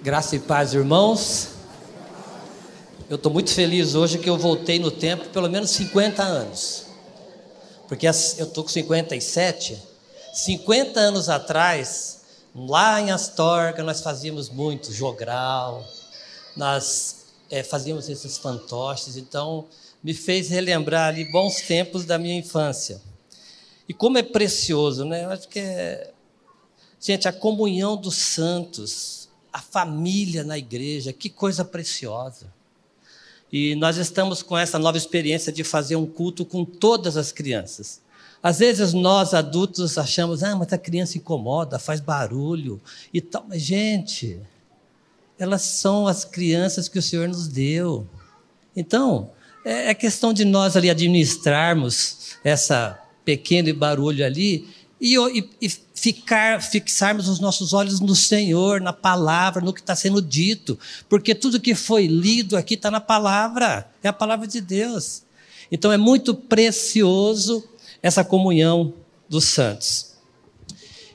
Graça e paz, irmãos. Eu estou muito feliz hoje que eu voltei no tempo pelo menos 50 anos. Porque eu estou com 57. 50 anos atrás, lá em Astorga, nós fazíamos muito jogral, nós é, fazíamos esses fantoches, então me fez relembrar ali bons tempos da minha infância. E como é precioso, né? Eu acho que é. Gente, a comunhão dos santos, a família na igreja, que coisa preciosa. E nós estamos com essa nova experiência de fazer um culto com todas as crianças. Às vezes nós adultos achamos, ah, mas a criança incomoda, faz barulho e tal. Mas, gente, elas são as crianças que o Senhor nos deu. Então, é, é questão de nós ali administrarmos essa pequeno barulho ali e, e, e, ficar, fixarmos os nossos olhos no Senhor, na palavra, no que está sendo dito, porque tudo que foi lido aqui está na palavra, é a palavra de Deus. Então é muito precioso essa comunhão dos santos.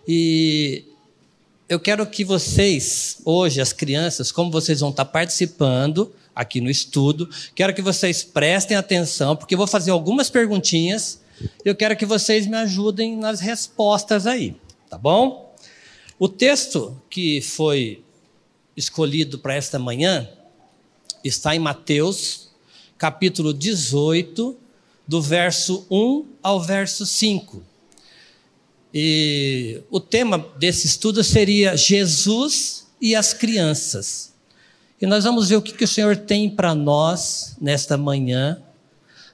E eu quero que vocês, hoje, as crianças, como vocês vão estar participando aqui no estudo, quero que vocês prestem atenção, porque eu vou fazer algumas perguntinhas eu quero que vocês me ajudem nas respostas aí, tá bom? O texto que foi escolhido para esta manhã está em Mateus, capítulo 18, do verso 1 ao verso 5. E o tema desse estudo seria Jesus e as crianças. E nós vamos ver o que, que o Senhor tem para nós nesta manhã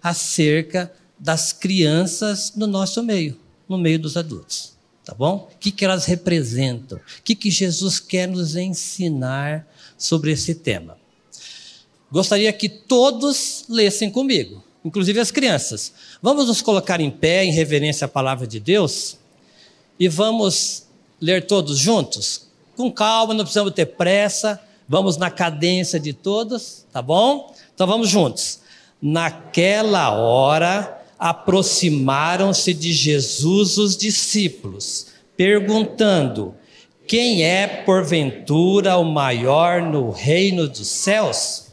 acerca das crianças no nosso meio, no meio dos adultos. Tá bom? O que, que elas representam? O que, que Jesus quer nos ensinar sobre esse tema? Gostaria que todos lessem comigo, inclusive as crianças. Vamos nos colocar em pé em reverência à palavra de Deus e vamos ler todos juntos? Com calma, não precisamos ter pressa, vamos na cadência de todos, tá bom? Então vamos juntos. Naquela hora aproximaram-se de Jesus os discípulos, perguntando: Quem é, porventura, o maior no reino dos céus?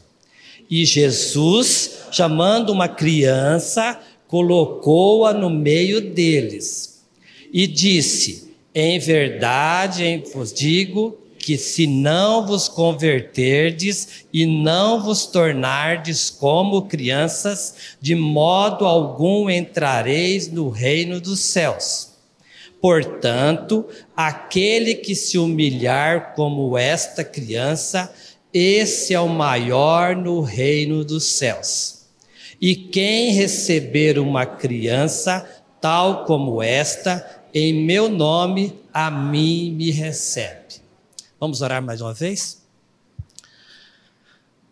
E Jesus, chamando uma criança, colocou-a no meio deles e disse: Em verdade vos digo que se não vos converterdes e não vos tornardes como crianças, de modo algum entrareis no reino dos céus. Portanto, aquele que se humilhar como esta criança, esse é o maior no reino dos céus. E quem receber uma criança tal como esta, em meu nome, a mim me recebe. Vamos orar mais uma vez?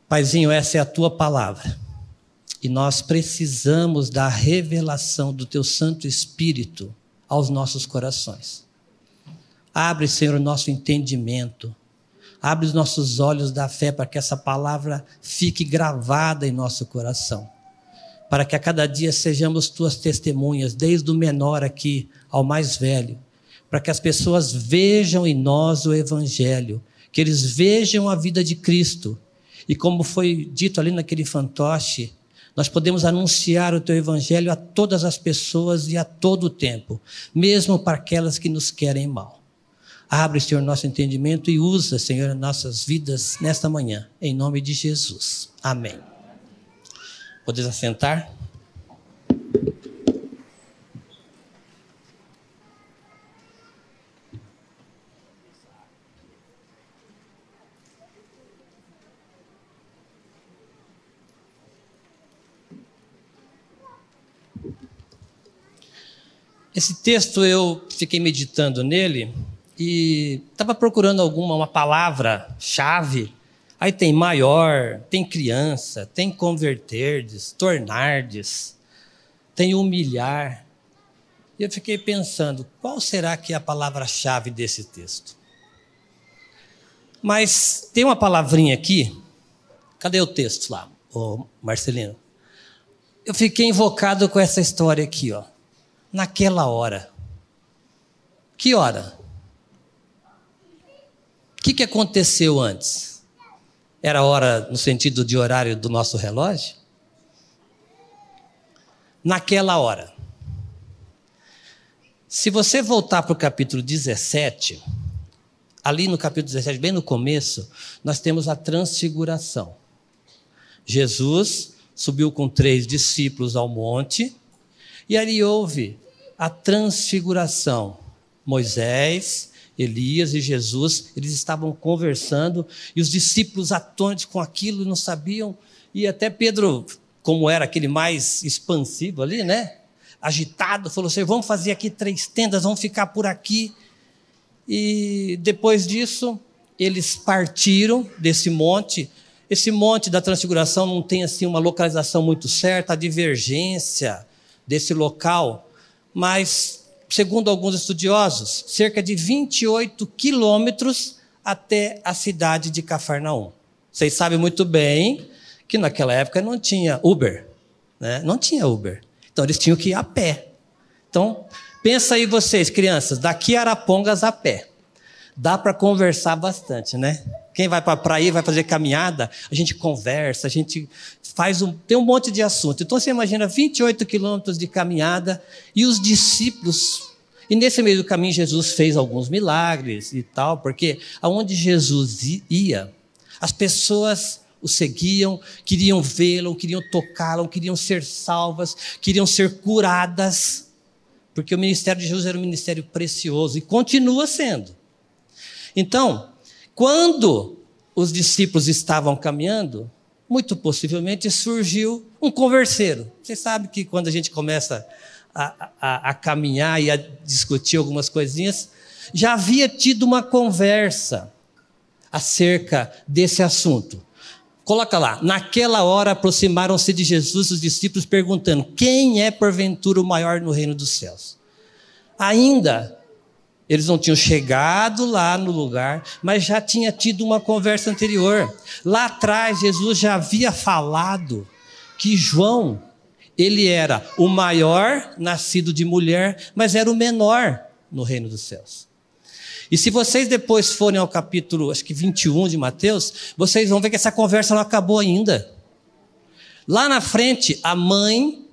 Paizinho, essa é a tua palavra. E nós precisamos da revelação do teu Santo Espírito aos nossos corações. Abre, Senhor, o nosso entendimento. Abre os nossos olhos da fé para que essa palavra fique gravada em nosso coração. Para que a cada dia sejamos tuas testemunhas, desde o menor aqui ao mais velho para que as pessoas vejam em nós o Evangelho, que eles vejam a vida de Cristo. E como foi dito ali naquele fantoche, nós podemos anunciar o teu Evangelho a todas as pessoas e a todo o tempo, mesmo para aquelas que nos querem mal. Abre, Senhor, nosso entendimento e usa, Senhor, nossas vidas nesta manhã, em nome de Jesus. Amém. Podes assentar? Esse texto eu fiquei meditando nele e estava procurando alguma uma palavra chave. Aí tem maior, tem criança, tem converterdes, tornardes, tem humilhar. E eu fiquei pensando, qual será que é a palavra-chave desse texto? Mas tem uma palavrinha aqui. Cadê o texto lá, Marcelino? Eu fiquei invocado com essa história aqui, ó naquela hora. Que hora? que, que aconteceu antes? Era hora no sentido de horário do nosso relógio? Naquela hora. Se você voltar para o capítulo 17, ali no capítulo 17, bem no começo, nós temos a transfiguração. Jesus subiu com três discípulos ao monte e ali houve a transfiguração. Moisés, Elias e Jesus, eles estavam conversando e os discípulos atônitos com aquilo não sabiam. E até Pedro, como era aquele mais expansivo ali, né? Agitado, falou assim: vamos fazer aqui três tendas, vamos ficar por aqui. E depois disso, eles partiram desse monte. Esse monte da transfiguração não tem assim uma localização muito certa, a divergência desse local, mas segundo alguns estudiosos, cerca de 28 quilômetros até a cidade de Cafarnaum. Vocês sabem muito bem que naquela época não tinha Uber, né? não tinha Uber. Então eles tinham que ir a pé. Então, pensa aí vocês, crianças, daqui a Arapongas a pé. Dá para conversar bastante, né? Quem vai para a praia vai fazer caminhada, a gente conversa, a gente faz um, tem um monte de assunto. Então você imagina 28 quilômetros de caminhada e os discípulos. E nesse meio do caminho Jesus fez alguns milagres e tal, porque aonde Jesus ia, as pessoas o seguiam, queriam vê-lo, queriam tocá-lo, queriam ser salvas, queriam ser curadas, porque o ministério de Jesus era um ministério precioso e continua sendo. Então, quando os discípulos estavam caminhando, muito possivelmente surgiu um converseiro. Você sabe que quando a gente começa a, a, a, caminhar e a discutir algumas coisinhas, já havia tido uma conversa acerca desse assunto. Coloca lá, naquela hora aproximaram-se de Jesus os discípulos perguntando: quem é porventura o maior no reino dos céus? Ainda eles não tinham chegado lá no lugar, mas já tinha tido uma conversa anterior. Lá atrás, Jesus já havia falado que João, ele era o maior nascido de mulher, mas era o menor no reino dos céus. E se vocês depois forem ao capítulo, acho que 21 de Mateus, vocês vão ver que essa conversa não acabou ainda. Lá na frente, a mãe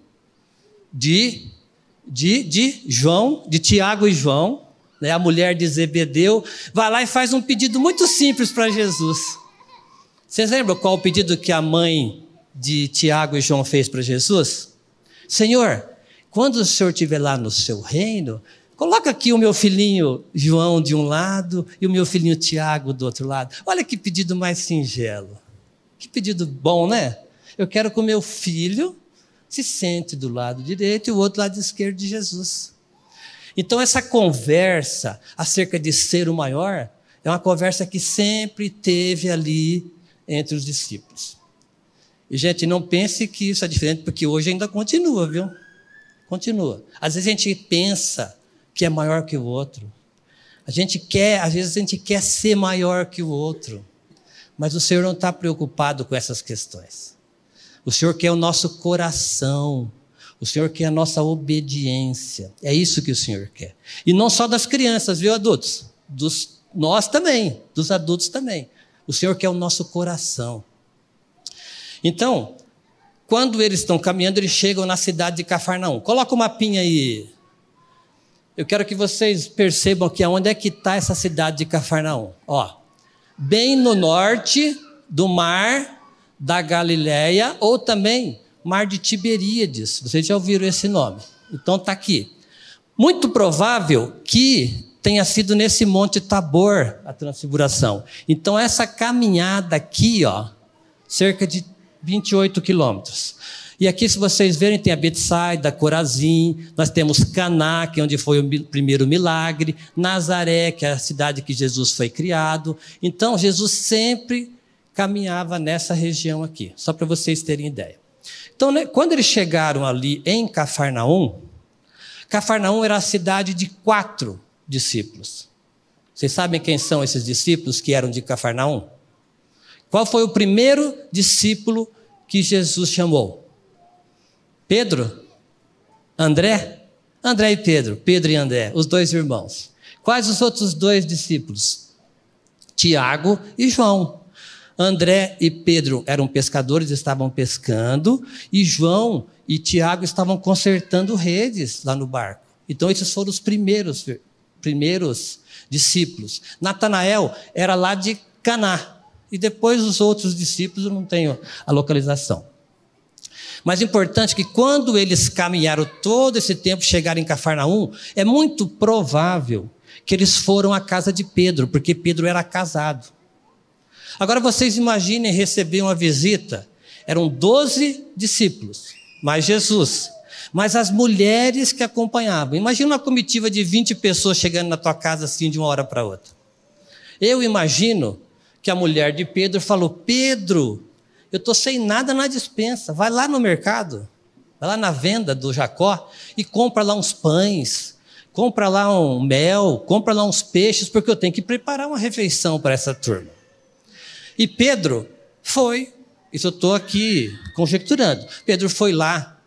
de, de, de João, de Tiago e João, né, a mulher de Zebedeu, vai lá e faz um pedido muito simples para Jesus. Vocês lembram qual o pedido que a mãe de Tiago e João fez para Jesus? Senhor, quando o Senhor estiver lá no seu reino, coloca aqui o meu filhinho João de um lado e o meu filhinho Tiago do outro lado. Olha que pedido mais singelo. Que pedido bom, né? Eu quero que o meu filho se sente do lado direito e o outro lado esquerdo de Jesus. Então, essa conversa acerca de ser o maior é uma conversa que sempre teve ali entre os discípulos. E, gente, não pense que isso é diferente, porque hoje ainda continua, viu? Continua. Às vezes a gente pensa que é maior que o outro. A gente quer, às vezes a gente quer ser maior que o outro. Mas o Senhor não está preocupado com essas questões. O Senhor quer o nosso coração o Senhor quer a nossa obediência. É isso que o Senhor quer. E não só das crianças, viu, adultos? Dos nós também, dos adultos também. O Senhor quer o nosso coração. Então, quando eles estão caminhando, eles chegam na cidade de Cafarnaum. Coloca uma pinha aí. Eu quero que vocês percebam aqui aonde é que está essa cidade de Cafarnaum. Ó, bem no norte do mar da Galileia, ou também Mar de Tiberíades. Vocês já ouviram esse nome? Então está aqui. Muito provável que tenha sido nesse Monte Tabor a transfiguração. Então essa caminhada aqui, ó, cerca de 28 quilômetros. E aqui, se vocês verem, tem a Betsaida, Corazim, nós temos Caná, que é onde foi o primeiro milagre, Nazaré, que é a cidade que Jesus foi criado. Então, Jesus sempre caminhava nessa região aqui, só para vocês terem ideia. Então, né, quando eles chegaram ali em Cafarnaum, Cafarnaum era a cidade de quatro discípulos. Vocês sabem quem são esses discípulos que eram de Cafarnaum? Qual foi o primeiro discípulo que Jesus chamou? Pedro? André? André e Pedro, Pedro e André, os dois irmãos. Quais os outros dois discípulos? Tiago e João. André e Pedro eram pescadores, estavam pescando, e João e Tiago estavam consertando redes lá no barco. Então, esses foram os primeiros, primeiros discípulos. Natanael era lá de Caná, e depois os outros discípulos, eu não tenho a localização. Mas importante que quando eles caminharam todo esse tempo, chegaram em Cafarnaum, é muito provável que eles foram à casa de Pedro, porque Pedro era casado. Agora vocês imaginem receber uma visita. Eram doze discípulos, mais Jesus, mas as mulheres que acompanhavam. Imagina uma comitiva de 20 pessoas chegando na tua casa assim de uma hora para outra. Eu imagino que a mulher de Pedro falou: Pedro, eu estou sem nada na dispensa, vai lá no mercado, vai lá na venda do Jacó e compra lá uns pães, compra lá um mel, compra lá uns peixes, porque eu tenho que preparar uma refeição para essa turma. E Pedro foi, isso eu estou aqui conjecturando. Pedro foi lá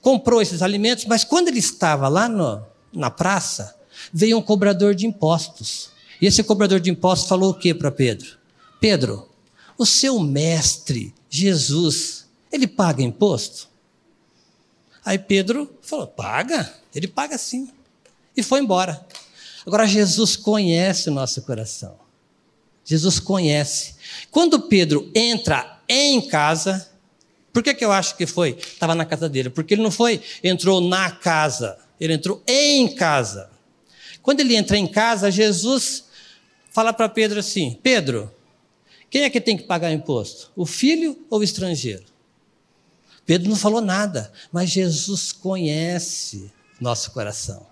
comprou esses alimentos, mas quando ele estava lá no, na praça, veio um cobrador de impostos. E esse cobrador de impostos falou o que para Pedro? Pedro, o seu mestre, Jesus, ele paga imposto? Aí Pedro falou: paga, ele paga sim. E foi embora. Agora, Jesus conhece o nosso coração. Jesus conhece. Quando Pedro entra em casa, por que, que eu acho que foi? Estava na casa dele. Porque ele não foi, entrou na casa, ele entrou em casa. Quando ele entra em casa, Jesus fala para Pedro assim: Pedro, quem é que tem que pagar imposto? O filho ou o estrangeiro? Pedro não falou nada, mas Jesus conhece nosso coração.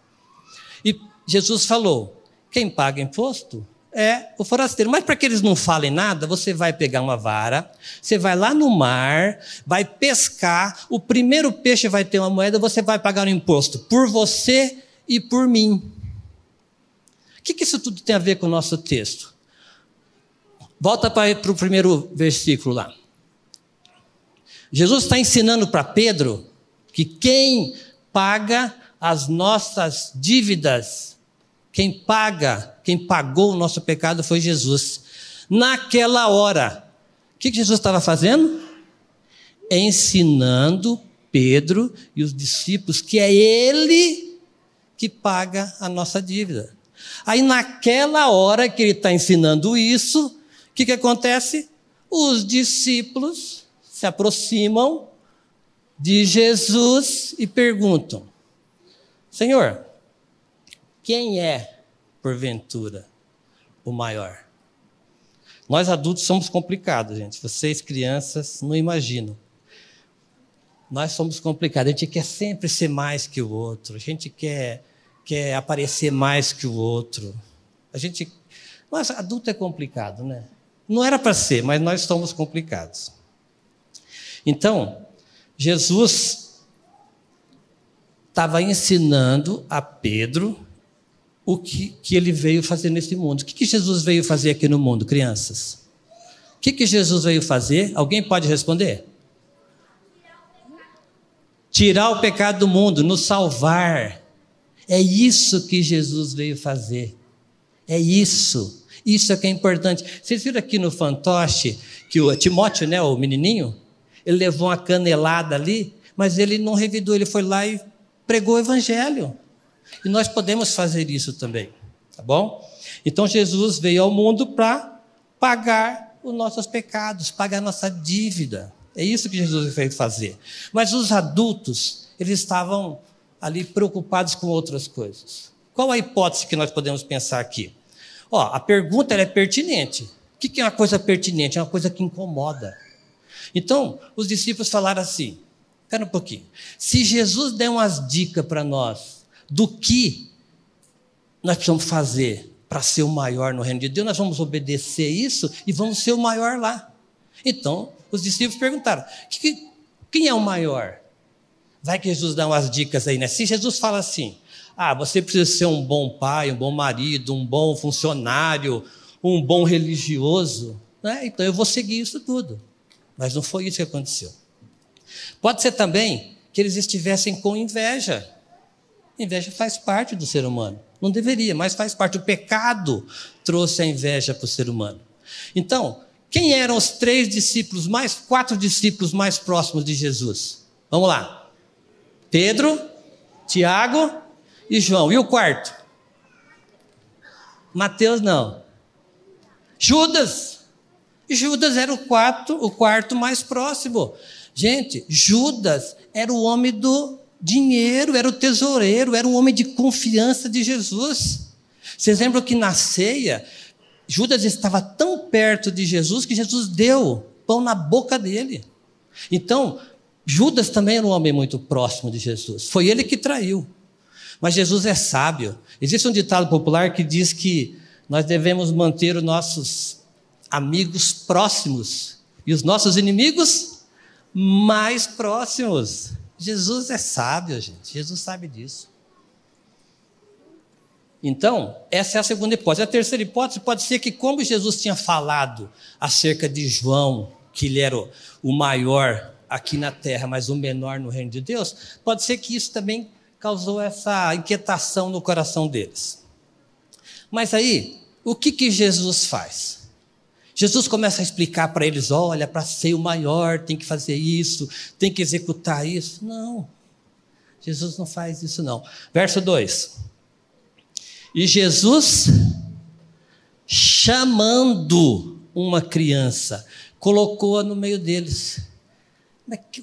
E Jesus falou: quem paga imposto é o forasteiro. Mas para que eles não falem nada, você vai pegar uma vara, você vai lá no mar, vai pescar, o primeiro peixe vai ter uma moeda, você vai pagar o imposto por você e por mim. O que, que isso tudo tem a ver com o nosso texto? Volta para o primeiro versículo lá. Jesus está ensinando para Pedro que quem paga as nossas dívidas, quem paga, quem pagou o nosso pecado foi Jesus. Naquela hora, o que Jesus estava fazendo? Ensinando Pedro e os discípulos que é Ele que paga a nossa dívida. Aí, naquela hora que ele está ensinando isso, o que, que acontece? Os discípulos se aproximam de Jesus e perguntam: Senhor, quem é, porventura, o maior? Nós adultos somos complicados, gente. Vocês, crianças, não imaginam. Nós somos complicados. A gente quer sempre ser mais que o outro. A gente quer, quer aparecer mais que o outro. A gente. Mas adulto é complicado, né? Não era para ser, mas nós somos complicados. Então, Jesus estava ensinando a Pedro o que, que ele veio fazer nesse mundo. O que, que Jesus veio fazer aqui no mundo, crianças? O que, que Jesus veio fazer? Alguém pode responder? Tirar o pecado do mundo, nos salvar. É isso que Jesus veio fazer. É isso. Isso é que é importante. Vocês viram aqui no fantoche que o Timóteo, né, o menininho, ele levou uma canelada ali, mas ele não revidou, ele foi lá e pregou o evangelho. E nós podemos fazer isso também, tá bom? Então Jesus veio ao mundo para pagar os nossos pecados, pagar a nossa dívida. É isso que Jesus veio fazer. Mas os adultos, eles estavam ali preocupados com outras coisas. Qual a hipótese que nós podemos pensar aqui? Ó, a pergunta é pertinente. O que é uma coisa pertinente? É uma coisa que incomoda. Então, os discípulos falaram assim: Espera um pouquinho. Se Jesus der umas dicas para nós do que nós precisamos fazer para ser o maior no reino de Deus, nós vamos obedecer isso e vamos ser o maior lá. Então, os discípulos perguntaram: quem é o maior? Vai que Jesus dá umas dicas aí, né? Se Jesus fala assim: ah, você precisa ser um bom pai, um bom marido, um bom funcionário, um bom religioso, né? então eu vou seguir isso tudo. Mas não foi isso que aconteceu. Pode ser também que eles estivessem com inveja. Inveja faz parte do ser humano. Não deveria, mas faz parte. O pecado trouxe a inveja para o ser humano. Então, quem eram os três discípulos mais, quatro discípulos mais próximos de Jesus? Vamos lá. Pedro, Tiago e João. E o quarto? Mateus não. Judas. Judas era o quarto, o quarto mais próximo. Gente, Judas era o homem do dinheiro, era o tesoureiro, era o homem de confiança de Jesus. Vocês lembram que na ceia, Judas estava tão perto de Jesus que Jesus deu pão na boca dele. Então, Judas também era um homem muito próximo de Jesus. Foi ele que traiu. Mas Jesus é sábio. Existe um ditado popular que diz que nós devemos manter os nossos amigos próximos e os nossos inimigos mais próximos. Jesus é sábio, gente. Jesus sabe disso. Então, essa é a segunda hipótese. A terceira hipótese pode ser que, como Jesus tinha falado acerca de João, que ele era o maior aqui na terra, mas o menor no reino de Deus, pode ser que isso também causou essa inquietação no coração deles. Mas aí, o que, que Jesus faz? Jesus começa a explicar para eles: olha, para ser o maior tem que fazer isso, tem que executar isso. Não, Jesus não faz isso, não. Verso 2: E Jesus, chamando uma criança, colocou-a no meio deles.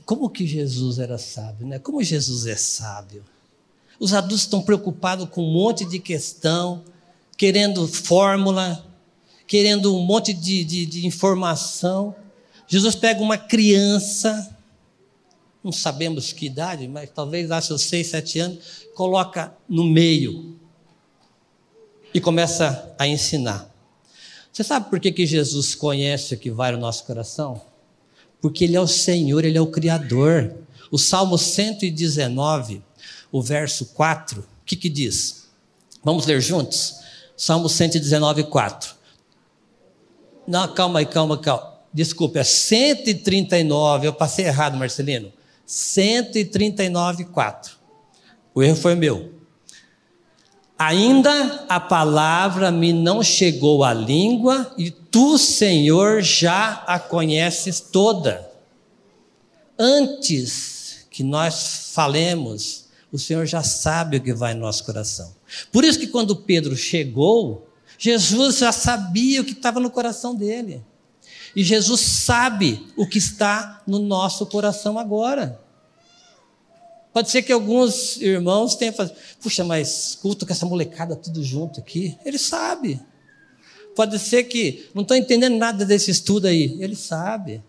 Como que Jesus era sábio, né? Como Jesus é sábio. Os adultos estão preocupados com um monte de questão, querendo fórmula, querendo um monte de, de, de informação. Jesus pega uma criança, não sabemos que idade, mas talvez lá seus seis, sete anos, coloca no meio e começa a ensinar. Você sabe por que, que Jesus conhece o que vai no nosso coração? Porque Ele é o Senhor, Ele é o Criador. O Salmo 119, o verso 4, o que, que diz? Vamos ler juntos? Salmo 119, 4. Não, calma aí, calma, calma. Desculpa, é 139. Eu passei errado, Marcelino. 139, 4. O erro foi meu. Ainda a palavra me não chegou à língua, e tu, Senhor, já a conheces toda. Antes que nós falemos, o Senhor já sabe o que vai no nosso coração. Por isso que quando Pedro chegou, Jesus já sabia o que estava no coração dele. E Jesus sabe o que está no nosso coração agora. Pode ser que alguns irmãos tenham falado, puxa, mas culto com essa molecada tudo junto aqui. Ele sabe. Pode ser que não estou entendendo nada desse estudo aí. Ele sabe.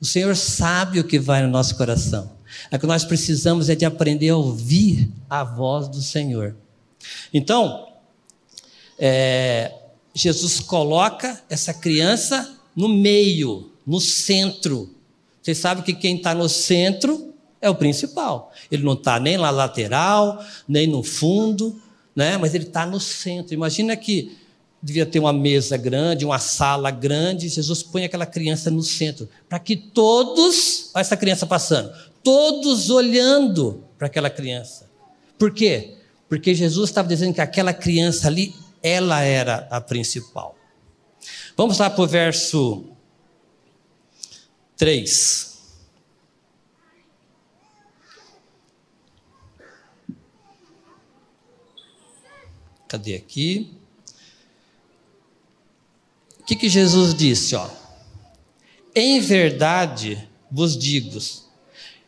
O Senhor sabe o que vai no nosso coração. É que nós precisamos é de aprender a ouvir a voz do Senhor. Então, é, Jesus coloca essa criança no meio, no centro. Vocês sabem que quem está no centro é o principal. Ele não está nem na lateral, nem no fundo, né? mas ele está no centro. Imagina que devia ter uma mesa grande, uma sala grande, Jesus põe aquela criança no centro, para que todos, olha essa criança passando, todos olhando para aquela criança. Por quê? Porque Jesus estava dizendo que aquela criança ali, ela era a principal. Vamos lá para o verso 3. Cadê aqui? O que, que Jesus disse? Ó? Em verdade vos digo,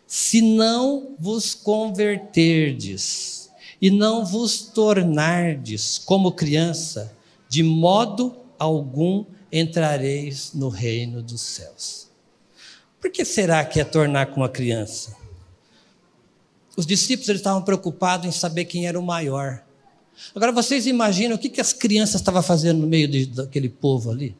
se não vos converterdes e não vos tornardes como criança, de modo algum entrareis no reino dos céus. Por que será que é tornar como uma criança? Os discípulos eles estavam preocupados em saber quem era o maior. Agora vocês imaginam o que, que as crianças estavam fazendo no meio de, daquele povo ali?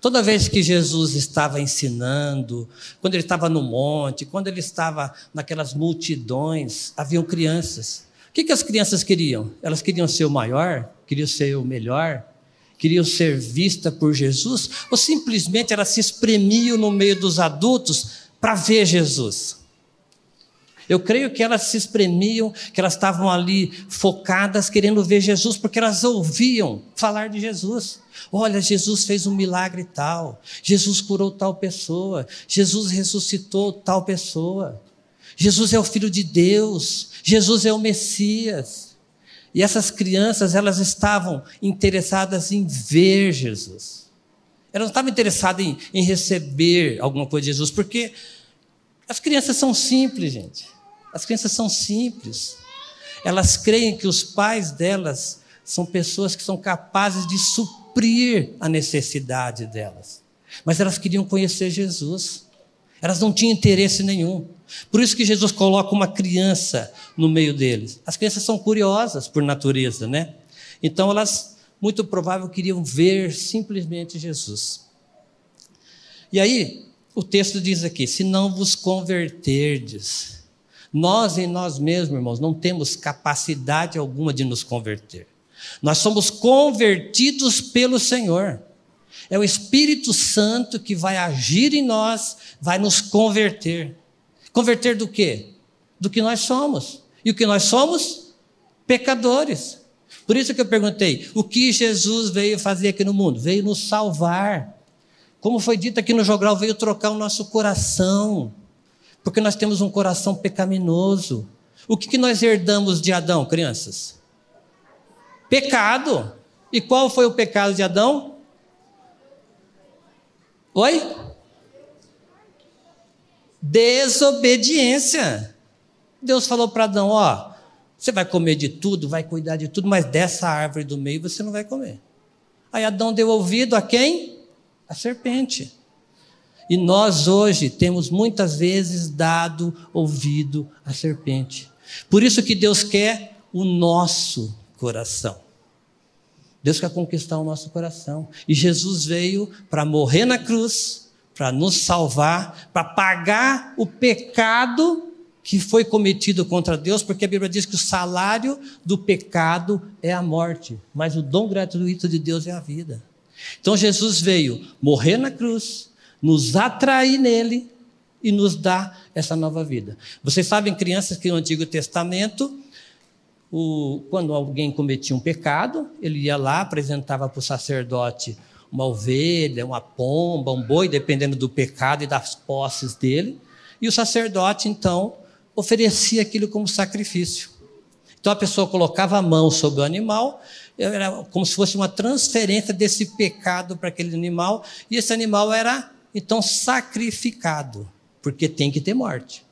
Toda vez que Jesus estava ensinando, quando ele estava no monte, quando ele estava naquelas multidões, haviam crianças. Que, que as crianças queriam? Elas queriam ser o maior, queriam ser o melhor, queriam ser vista por Jesus, ou simplesmente elas se espremiam no meio dos adultos para ver Jesus? Eu creio que elas se espremiam, que elas estavam ali focadas, querendo ver Jesus, porque elas ouviam falar de Jesus. Olha, Jesus fez um milagre tal, Jesus curou tal pessoa, Jesus ressuscitou tal pessoa, Jesus é o Filho de Deus, Jesus é o Messias. E essas crianças, elas estavam interessadas em ver Jesus. Elas não estavam interessadas em, em receber alguma coisa de Jesus, porque as crianças são simples, gente. As crianças são simples. Elas creem que os pais delas são pessoas que são capazes de suprir a necessidade delas. Mas elas queriam conhecer Jesus. Elas não tinham interesse nenhum. Por isso que Jesus coloca uma criança no meio deles. As crianças são curiosas por natureza, né? Então elas, muito provável, queriam ver simplesmente Jesus. E aí, o texto diz aqui: se não vos converterdes, nós em nós mesmos, irmãos, não temos capacidade alguma de nos converter. Nós somos convertidos pelo Senhor. É o Espírito Santo que vai agir em nós, vai nos converter. Converter do quê? Do que nós somos. E o que nós somos? Pecadores. Por isso que eu perguntei: o que Jesus veio fazer aqui no mundo? Veio nos salvar. Como foi dito aqui no jogral, veio trocar o nosso coração porque nós temos um coração pecaminoso. O que, que nós herdamos de Adão, crianças? Pecado. E qual foi o pecado de Adão? Oi? Desobediência. Deus falou para Adão: Ó, você vai comer de tudo, vai cuidar de tudo, mas dessa árvore do meio você não vai comer. Aí Adão deu ouvido a quem? A serpente. E nós hoje temos muitas vezes dado ouvido à serpente. Por isso que Deus quer o nosso coração. Deus quer conquistar o nosso coração. E Jesus veio para morrer na cruz, para nos salvar, para pagar o pecado que foi cometido contra Deus, porque a Bíblia diz que o salário do pecado é a morte, mas o dom gratuito de Deus é a vida. Então Jesus veio morrer na cruz, nos atrair nele e nos dar essa nova vida. Vocês sabem, crianças, que no Antigo Testamento, o, quando alguém cometia um pecado, ele ia lá, apresentava para o sacerdote uma ovelha, uma pomba, um boi, dependendo do pecado e das posses dele, e o sacerdote, então, oferecia aquilo como sacrifício. Então a pessoa colocava a mão sobre o animal, era como se fosse uma transferência desse pecado para aquele animal, e esse animal era então sacrificado, porque tem que ter morte.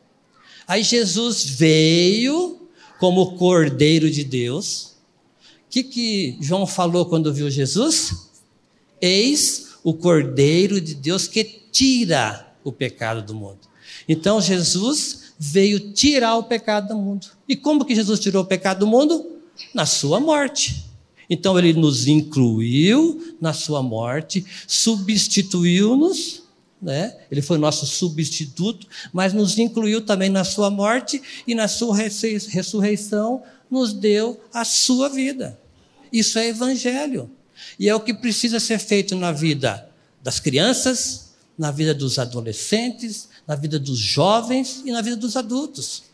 Aí Jesus veio como Cordeiro de Deus. O que, que João falou quando viu Jesus? Eis o Cordeiro de Deus que tira o pecado do mundo. Então Jesus veio tirar o pecado do mundo. E como que Jesus tirou o pecado do mundo? Na sua morte. Então ele nos incluiu na sua morte, substituiu-nos né? Ele foi nosso substituto, mas nos incluiu também na sua morte e na sua ressurreição nos deu a sua vida. Isso é evangelho. E é o que precisa ser feito na vida das crianças, na vida dos adolescentes, na vida dos jovens e na vida dos adultos.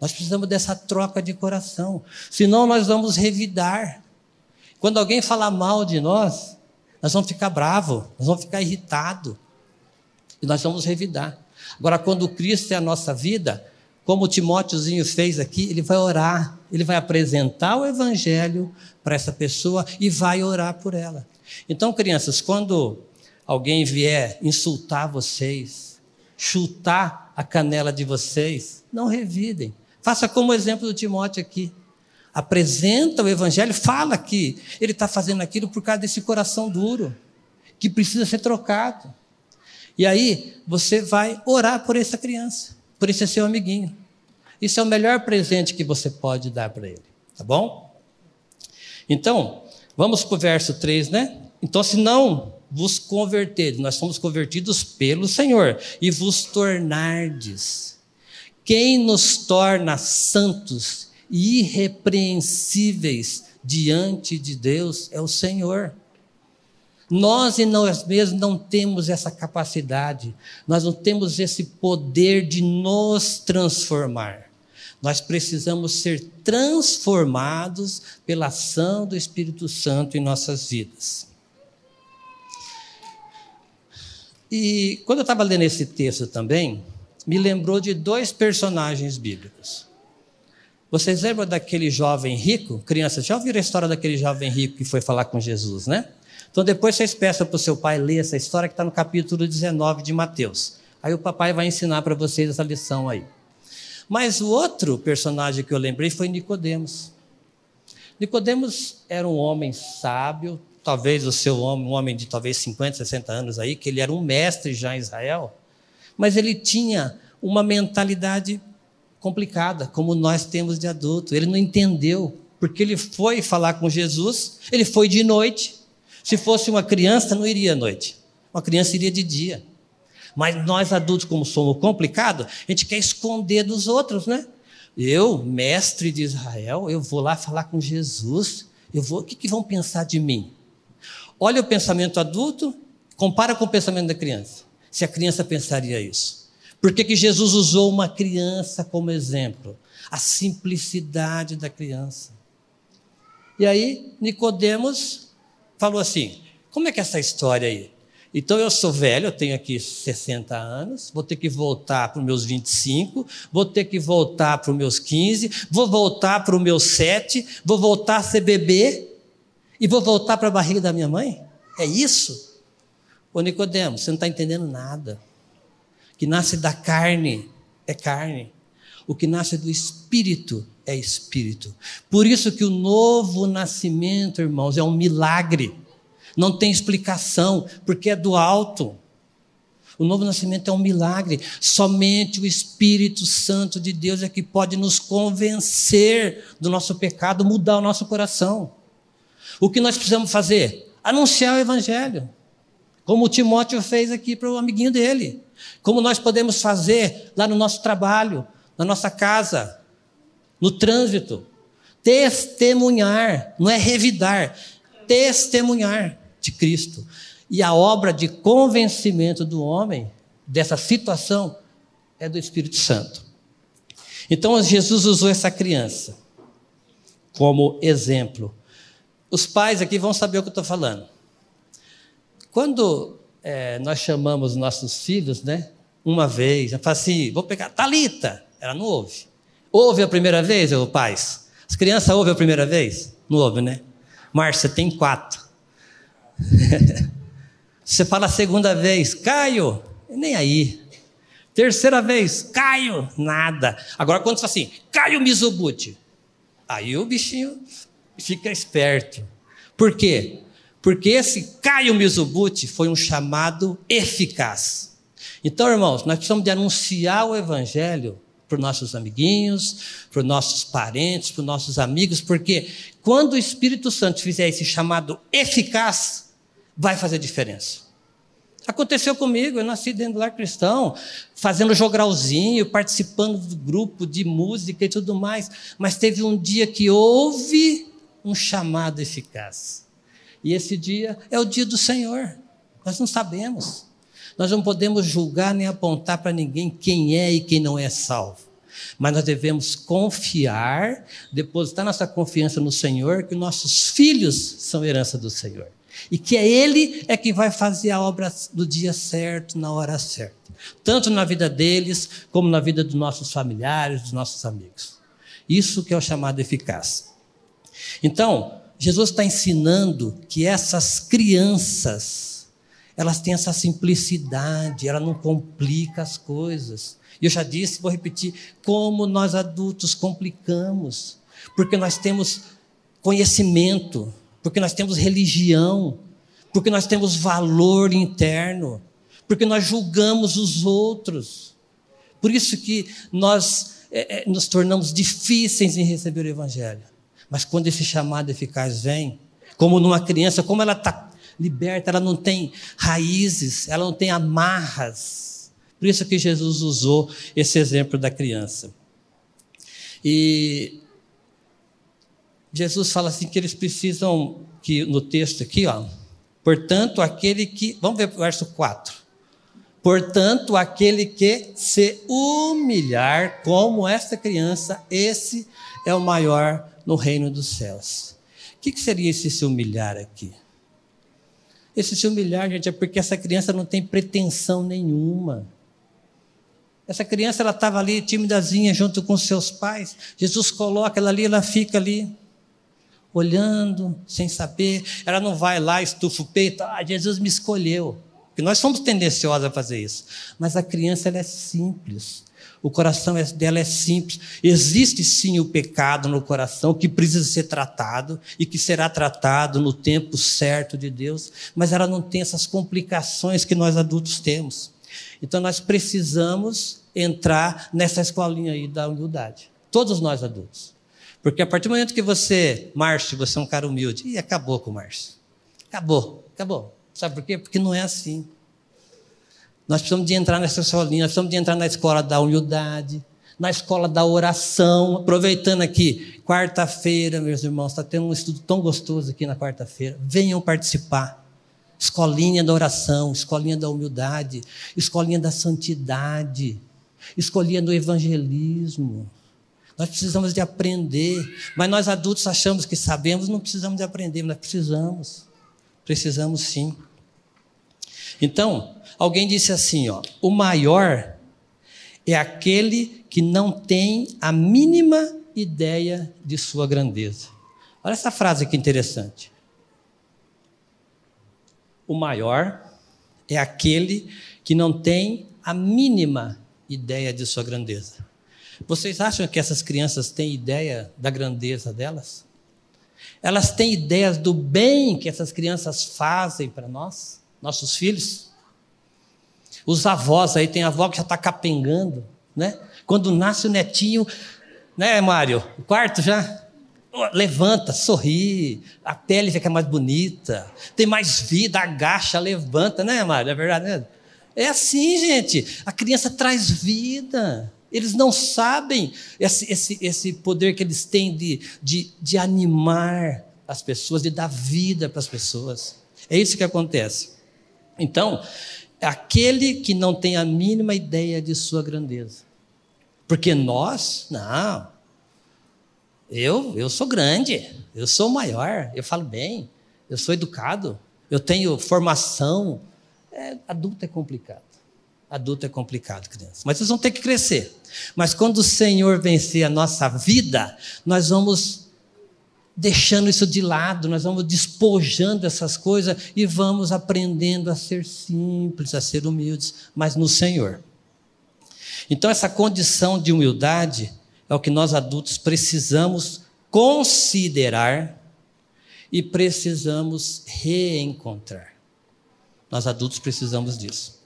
Nós precisamos dessa troca de coração, senão nós vamos revidar. Quando alguém falar mal de nós, nós vamos ficar bravos, nós vamos ficar irritados. E nós vamos revidar. Agora, quando Cristo é a nossa vida, como o Timóteozinho fez aqui, ele vai orar, ele vai apresentar o Evangelho para essa pessoa e vai orar por ela. Então, crianças, quando alguém vier insultar vocês, chutar a canela de vocês, não revidem. Faça como o exemplo do Timóteo aqui. Apresenta o Evangelho, fala que ele está fazendo aquilo por causa desse coração duro, que precisa ser trocado. E aí você vai orar por essa criança, por esse seu amiguinho. Isso é o melhor presente que você pode dar para ele, tá bom? Então, vamos para o verso 3, né? Então, se não vos converterdes, nós somos convertidos pelo Senhor, e vos tornardes. Quem nos torna santos e irrepreensíveis diante de Deus é o Senhor. Nós e nós mesmos não temos essa capacidade, nós não temos esse poder de nos transformar. Nós precisamos ser transformados pela ação do Espírito Santo em nossas vidas. E quando eu estava lendo esse texto também, me lembrou de dois personagens bíblicos. Vocês lembram daquele jovem rico? Crianças, já ouviram a história daquele jovem rico que foi falar com Jesus, né? Então depois vocês peçam para o seu pai ler essa história que está no capítulo 19 de Mateus. Aí o papai vai ensinar para vocês essa lição aí. Mas o outro personagem que eu lembrei foi Nicodemos. Nicodemos era um homem sábio, talvez o seu homem, um homem de talvez 50, 60 anos aí, que ele era um mestre já em Israel, mas ele tinha uma mentalidade complicada, como nós temos de adulto. Ele não entendeu, porque ele foi falar com Jesus, ele foi de noite. Se fosse uma criança, não iria à noite. Uma criança iria de dia. Mas nós adultos, como somos complicados, a gente quer esconder dos outros, né? Eu, mestre de Israel, eu vou lá falar com Jesus. Eu vou, o que, que vão pensar de mim? Olha o pensamento adulto, compara com o pensamento da criança. Se a criança pensaria isso. Por que, que Jesus usou uma criança como exemplo? A simplicidade da criança. E aí, Nicodemos falou assim: como é que é essa história aí? Então eu sou velho, eu tenho aqui 60 anos, vou ter que voltar para os meus 25, vou ter que voltar para os meus 15, vou voltar para os meus 7, vou voltar a ser bebê, e vou voltar para a barriga da minha mãe? É isso? Ô Nicodemos, você não está entendendo nada. O que nasce da carne é carne. O que nasce do espírito é espírito. Por isso que o novo nascimento, irmãos, é um milagre. Não tem explicação, porque é do alto. O novo nascimento é um milagre. Somente o Espírito Santo de Deus é que pode nos convencer do nosso pecado, mudar o nosso coração. O que nós precisamos fazer? Anunciar o Evangelho. Como o Timóteo fez aqui para o amiguinho dele. Como nós podemos fazer lá no nosso trabalho, na nossa casa, no trânsito. Testemunhar, não é revidar, testemunhar de Cristo. E a obra de convencimento do homem dessa situação é do Espírito Santo. Então Jesus usou essa criança como exemplo os pais aqui vão saber o que eu estou falando. Quando é, nós chamamos nossos filhos, né? Uma vez, eu falo assim, vou pegar Talita, ela não ouve. Ouve a primeira vez, ô pais? As crianças ouvem a primeira vez? Não ouve, né? Márcia tem quatro. Você fala a segunda vez, Caio, nem aí. Terceira vez, Caio, nada. Agora quando você fala assim, Caio Mizubuti, aí o bichinho fica esperto. Por quê? Porque esse Caio Mizubuti foi um chamado eficaz. Então, irmãos, nós precisamos de anunciar o evangelho para os nossos amiguinhos, para os nossos parentes, para os nossos amigos, porque quando o Espírito Santo fizer esse chamado eficaz, vai fazer diferença. Aconteceu comigo, eu nasci dentro do lar cristão, fazendo jogralzinho, participando do grupo de música e tudo mais, mas teve um dia que houve um chamado eficaz. E esse dia é o dia do Senhor. Nós não sabemos. Nós não podemos julgar nem apontar para ninguém quem é e quem não é salvo. Mas nós devemos confiar, depositar nossa confiança no Senhor, que nossos filhos são herança do Senhor. E que é Ele é que vai fazer a obra no dia certo, na hora certa. Tanto na vida deles, como na vida dos nossos familiares, dos nossos amigos. Isso que é o chamado eficaz. Então, Jesus está ensinando que essas crianças, elas têm essa simplicidade, ela não complica as coisas. E eu já disse, vou repetir, como nós adultos complicamos, porque nós temos conhecimento, porque nós temos religião, porque nós temos valor interno, porque nós julgamos os outros. Por isso que nós é, é, nos tornamos difíceis em receber o Evangelho. Mas quando esse chamado eficaz vem, como numa criança, como ela está liberta, ela não tem raízes, ela não tem amarras. Por isso que Jesus usou esse exemplo da criança. E Jesus fala assim que eles precisam, que no texto aqui, ó, portanto, aquele que, vamos ver o verso 4. Portanto, aquele que se humilhar como esta criança, esse é o maior no reino dos céus. O que, seria esse se humilhar aqui? Esse se humilhar, gente, é porque essa criança não tem pretensão nenhuma. Essa criança, ela estava ali timidazinha junto com seus pais. Jesus coloca ela ali, ela fica ali, olhando, sem saber. Ela não vai lá, estufa o peito. Ah, Jesus me escolheu. Porque nós somos tendenciosos a fazer isso. Mas a criança, ela é simples. O coração é, dela é simples. Existe sim o pecado no coração que precisa ser tratado e que será tratado no tempo certo de Deus, mas ela não tem essas complicações que nós adultos temos. Então nós precisamos entrar nessa escolinha aí da humildade. Todos nós adultos. Porque a partir do momento que você, Márcio, você é um cara humilde, e acabou com o Márcio. Acabou, acabou. Sabe por quê? Porque não é assim. Nós precisamos de entrar nessa escolinha, nós precisamos de entrar na escola da humildade, na escola da oração. Aproveitando aqui, quarta-feira, meus irmãos, está tendo um estudo tão gostoso aqui na quarta-feira. Venham participar. Escolinha da oração, escolinha da humildade, escolinha da santidade, escolinha do evangelismo. Nós precisamos de aprender, mas nós adultos achamos que sabemos, não precisamos de aprender, nós precisamos. Precisamos sim. Então, alguém disse assim, ó, o maior é aquele que não tem a mínima ideia de sua grandeza. Olha essa frase que interessante. O maior é aquele que não tem a mínima ideia de sua grandeza. Vocês acham que essas crianças têm ideia da grandeza delas? Elas têm ideias do bem que essas crianças fazem para nós, nossos filhos? Os avós aí, tem avó que já está capengando, né? Quando nasce o netinho, né, Mário? O quarto já? Levanta, sorri, a pele fica mais bonita, tem mais vida, agacha, levanta, né, Mário? É verdade, né? É assim, gente. A criança traz vida. Eles não sabem esse, esse, esse poder que eles têm de, de, de animar as pessoas, de dar vida para as pessoas. É isso que acontece. Então, aquele que não tem a mínima ideia de sua grandeza. Porque nós, não. Eu, eu sou grande, eu sou maior, eu falo bem, eu sou educado, eu tenho formação. É, adulto é complicado. Adulto é complicado, criança. Mas vocês vão ter que crescer. Mas quando o Senhor vencer a nossa vida, nós vamos deixando isso de lado, nós vamos despojando essas coisas e vamos aprendendo a ser simples, a ser humildes, mas no Senhor. Então, essa condição de humildade é o que nós adultos precisamos considerar e precisamos reencontrar. Nós adultos precisamos disso.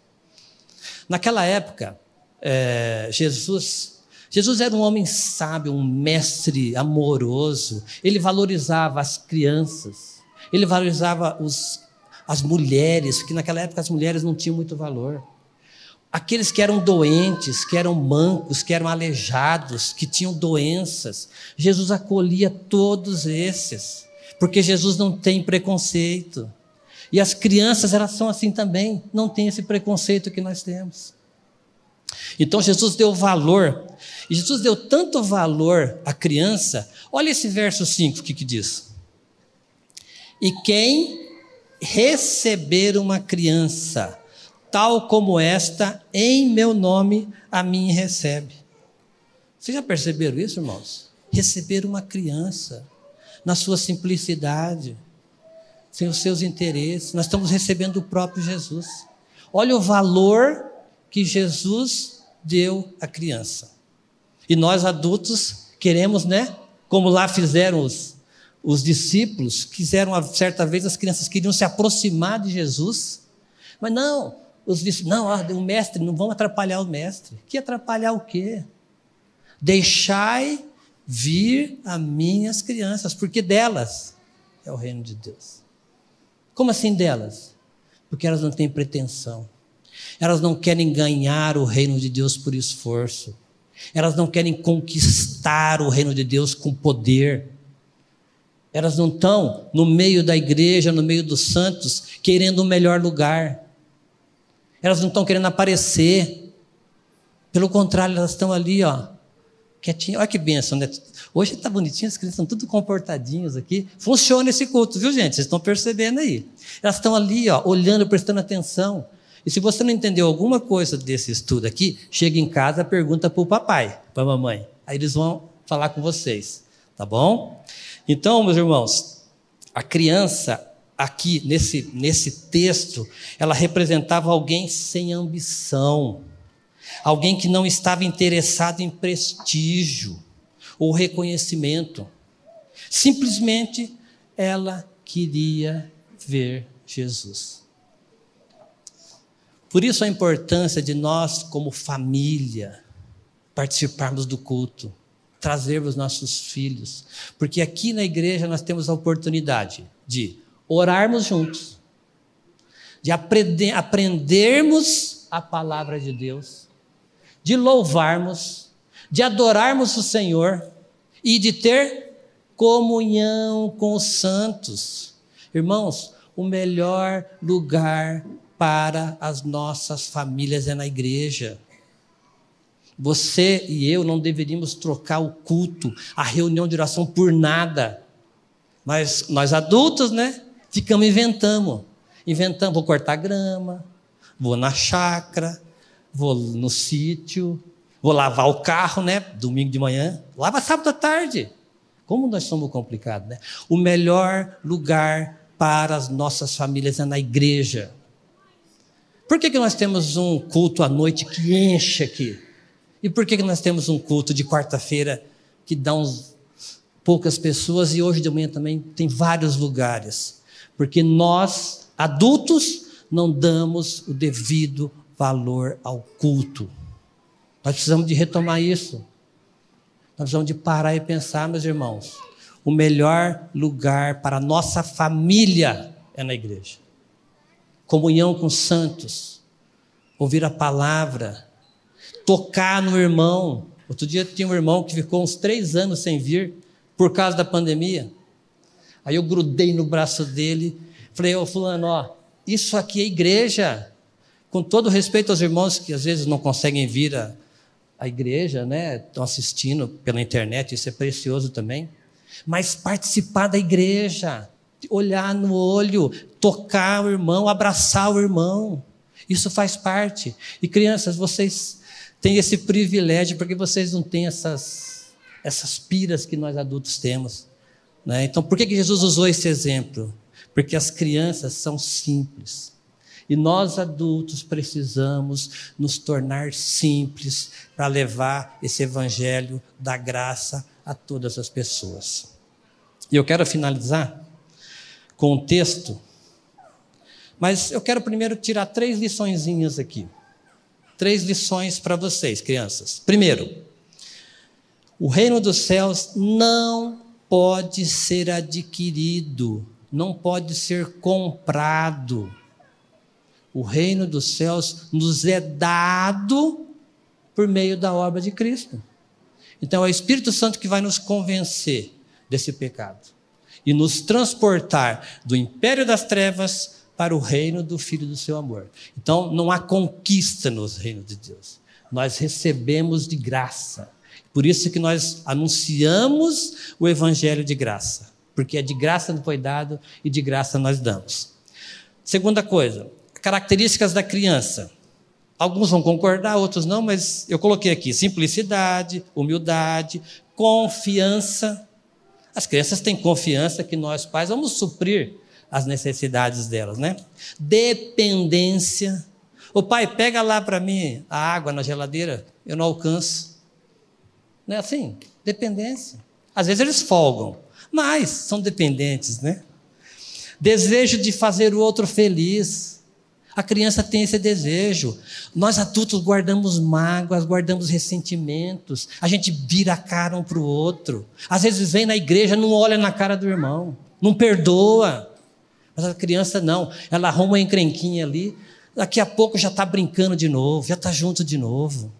Naquela época, é, Jesus Jesus era um homem sábio, um mestre amoroso. Ele valorizava as crianças, ele valorizava os, as mulheres, que naquela época as mulheres não tinham muito valor. Aqueles que eram doentes, que eram mancos, que eram aleijados, que tinham doenças. Jesus acolhia todos esses, porque Jesus não tem preconceito. E as crianças, elas são assim também, não tem esse preconceito que nós temos. Então Jesus deu valor, e Jesus deu tanto valor à criança, olha esse verso 5 que, que diz: E quem receber uma criança, tal como esta, em meu nome, a mim recebe. Vocês já perceberam isso, irmãos? Receber uma criança, na sua simplicidade, sem os seus interesses, nós estamos recebendo o próprio Jesus. Olha o valor que Jesus deu à criança. E nós adultos queremos, né? Como lá fizeram os, os discípulos, quiseram, certa vez, as crianças queriam se aproximar de Jesus, mas não, os discípulos, não, ó, o mestre, não vamos atrapalhar o mestre. Que atrapalhar o quê? Deixai vir a minhas crianças, porque delas é o reino de Deus. Como assim delas? Porque elas não têm pretensão. Elas não querem ganhar o reino de Deus por esforço. Elas não querem conquistar o reino de Deus com poder. Elas não estão no meio da igreja, no meio dos santos, querendo um melhor lugar. Elas não estão querendo aparecer. Pelo contrário, elas estão ali, ó, quietinhas. Olha que benção, né? Hoje está bonitinho, as crianças estão tudo comportadinhos aqui. Funciona esse culto, viu, gente? Vocês estão percebendo aí. Elas estão ali, ó, olhando, prestando atenção. E se você não entendeu alguma coisa desse estudo aqui, chega em casa, pergunta para o papai, para a mamãe. Aí eles vão falar com vocês, tá bom? Então, meus irmãos, a criança aqui nesse, nesse texto, ela representava alguém sem ambição, alguém que não estava interessado em prestígio ou reconhecimento. Simplesmente ela queria ver Jesus. Por isso a importância de nós, como família, participarmos do culto, trazermos nossos filhos, porque aqui na igreja nós temos a oportunidade de orarmos juntos, de aprender, aprendermos a palavra de Deus, de louvarmos, de adorarmos o Senhor e de ter comunhão com os santos. Irmãos, o melhor lugar para as nossas famílias é na igreja. Você e eu não deveríamos trocar o culto, a reunião de oração por nada. Mas nós adultos, né? Ficamos inventando. Inventamos, vou cortar grama, vou na chácara, vou no sítio, vou lavar o carro, né? Domingo de manhã, lava sábado à tarde. Como nós somos complicados, né? O melhor lugar para as nossas famílias é na igreja. Por que, que nós temos um culto à noite que enche aqui? E por que, que nós temos um culto de quarta-feira que dá uns poucas pessoas e hoje de manhã também tem vários lugares? Porque nós, adultos, não damos o devido valor ao culto. Nós precisamos de retomar isso. Nós precisamos de parar e pensar, meus irmãos. O melhor lugar para a nossa família é na igreja comunhão com os santos, ouvir a palavra, tocar no irmão. Outro dia tinha um irmão que ficou uns três anos sem vir por causa da pandemia. Aí eu grudei no braço dele, falei, ô oh, fulano, ó, isso aqui é igreja. Com todo respeito aos irmãos que às vezes não conseguem vir à, à igreja, né? Estão assistindo pela internet, isso é precioso também. Mas participar da igreja, olhar no olho, tocar o irmão, abraçar o irmão. Isso faz parte. E crianças, vocês têm esse privilégio porque vocês não têm essas, essas piras que nós adultos temos. Né? Então, por que, que Jesus usou esse exemplo? Porque as crianças são simples. E nós adultos precisamos nos tornar simples para levar esse evangelho da graça a todas as pessoas. E eu quero finalizar com o texto, mas eu quero primeiro tirar três liçõezinhas aqui. Três lições para vocês, crianças. Primeiro, o reino dos céus não pode ser adquirido, não pode ser comprado. O reino dos céus nos é dado por meio da obra de Cristo. Então é o Espírito Santo que vai nos convencer desse pecado e nos transportar do império das trevas para o reino do Filho do seu amor. Então, não há conquista no reino de Deus. Nós recebemos de graça. Por isso que nós anunciamos o evangelho de graça, porque é de graça nos foi dado e de graça nós damos. Segunda coisa, características da criança. Alguns vão concordar, outros não, mas eu coloquei aqui simplicidade, humildade, confiança, as crianças têm confiança que nós pais vamos suprir as necessidades delas, né? Dependência. O pai pega lá para mim a água na geladeira, eu não alcanço. Não é assim? Dependência. Às vezes eles folgam, mas são dependentes, né? Desejo de fazer o outro feliz. A criança tem esse desejo. Nós adultos guardamos mágoas, guardamos ressentimentos. A gente vira a cara um para o outro. Às vezes vem na igreja, não olha na cara do irmão, não perdoa. Mas a criança não. Ela arruma uma encrenquinha ali. Daqui a pouco já está brincando de novo, já está junto de novo.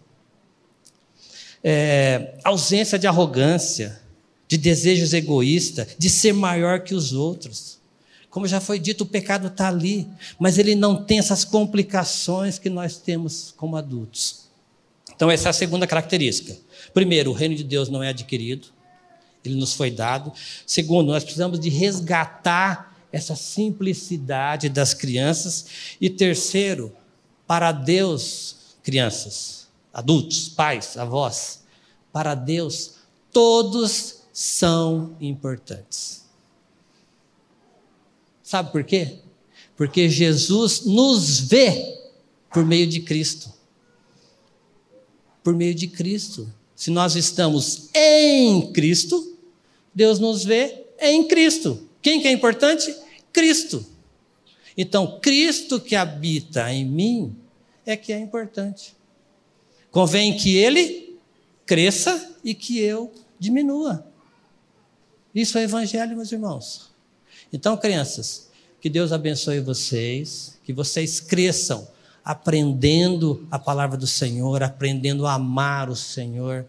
É, ausência de arrogância, de desejos egoístas, de ser maior que os outros. Como já foi dito, o pecado está ali, mas ele não tem essas complicações que nós temos como adultos. Então, essa é a segunda característica. Primeiro, o reino de Deus não é adquirido, ele nos foi dado. Segundo, nós precisamos de resgatar essa simplicidade das crianças. E terceiro, para Deus, crianças, adultos, pais, avós, para Deus, todos são importantes. Sabe por quê? Porque Jesus nos vê por meio de Cristo. Por meio de Cristo. Se nós estamos em Cristo, Deus nos vê em Cristo. Quem que é importante? Cristo. Então, Cristo que habita em mim é que é importante. Convém que ele cresça e que eu diminua. Isso é evangelho, meus irmãos. Então, crianças, que Deus abençoe vocês, que vocês cresçam aprendendo a palavra do Senhor, aprendendo a amar o Senhor,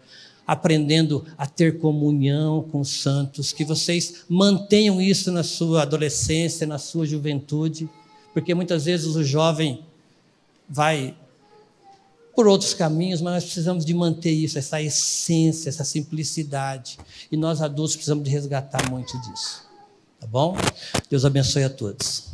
aprendendo a ter comunhão com os santos, que vocês mantenham isso na sua adolescência, na sua juventude, porque muitas vezes o jovem vai por outros caminhos, mas nós precisamos de manter isso, essa essência, essa simplicidade. E nós adultos precisamos de resgatar muito disso. Tá bom? Deus abençoe a todos.